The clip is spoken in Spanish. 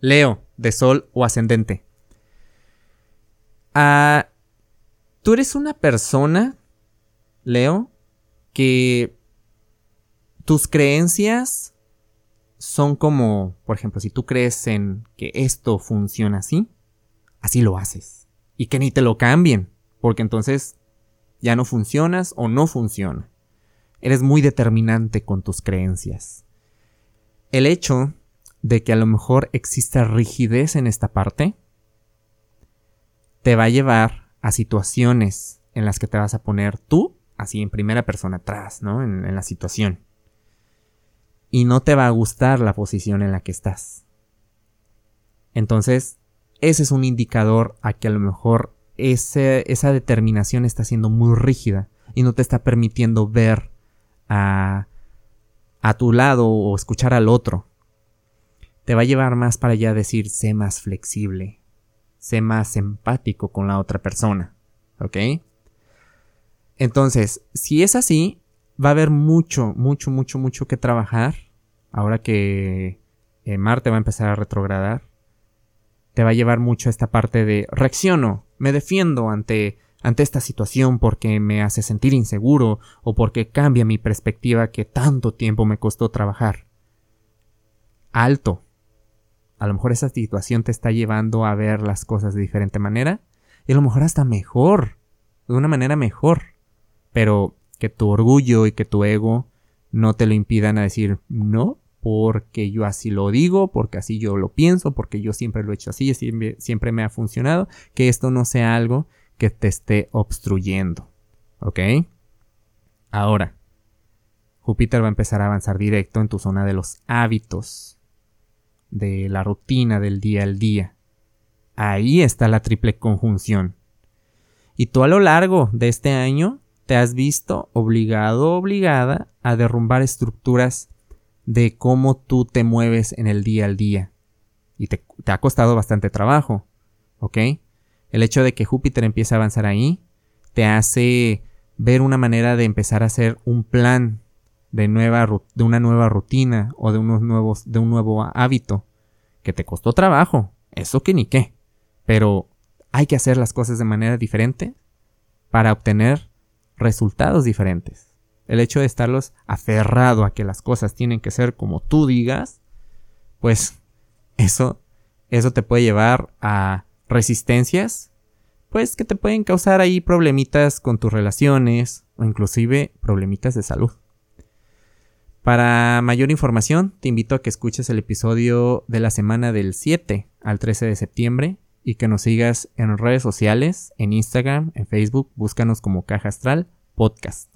Leo, de Sol o Ascendente. Ah, tú eres una persona, Leo, que tus creencias son como, por ejemplo, si tú crees en que esto funciona así, así lo haces. Y que ni te lo cambien, porque entonces ya no funcionas o no funciona. Eres muy determinante con tus creencias. El hecho de que a lo mejor exista rigidez en esta parte, te va a llevar a situaciones en las que te vas a poner tú, así en primera persona atrás, ¿no? En, la situación. Y no te va a gustar la posición en la que estás. Entonces, ese es un indicador a que a lo mejor esa determinación está siendo muy rígida y no te está permitiendo ver a, a tu lado o escuchar al otro. Te va a llevar más para allá decir, sé más flexible, sé más empático con la otra persona. ¿Ok? Entonces, si es así, va a haber mucho, mucho, mucho, mucho que trabajar. Ahora que eh, Marte va a empezar a retrogradar, te va a llevar mucho a esta parte de reacciono, me defiendo ante, ante esta situación porque me hace sentir inseguro o porque cambia mi perspectiva que tanto tiempo me costó trabajar. Alto. A lo mejor esa situación te está llevando a ver las cosas de diferente manera y a lo mejor hasta mejor, de una manera mejor. Pero que tu orgullo y que tu ego no te lo impidan a decir no, porque yo así lo digo, porque así yo lo pienso, porque yo siempre lo he hecho así, siempre, siempre me ha funcionado, que esto no sea algo que te esté obstruyendo. ¿Ok? Ahora, Júpiter va a empezar a avanzar directo en tu zona de los hábitos, de la rutina del día al día. Ahí está la triple conjunción. Y tú a lo largo de este año te has visto obligado o obligada a derrumbar estructuras de cómo tú te mueves en el día al día. Y te, ha costado bastante trabajo, ¿ok? El hecho de que Júpiter empiece a avanzar ahí te hace ver una manera de empezar a hacer un plan de, nueva, de una nueva rutina o de, unos nuevos, de un nuevo hábito que te costó trabajo, eso que ni qué, pero hay que hacer las cosas de manera diferente para obtener resultados diferentes. El hecho de estarlos aferrado a que las cosas tienen que ser como tú digas, pues eso, eso te puede llevar a resistencias, pues que te pueden causar ahí problemitas con tus relaciones o inclusive problemitas de salud. Para mayor información, te invito a que escuches el episodio de la semana del 7 al 13 de septiembre y que nos sigas en redes sociales, en Instagram, en Facebook, búscanos como Caja Astral Podcast.